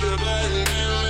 Shabbat,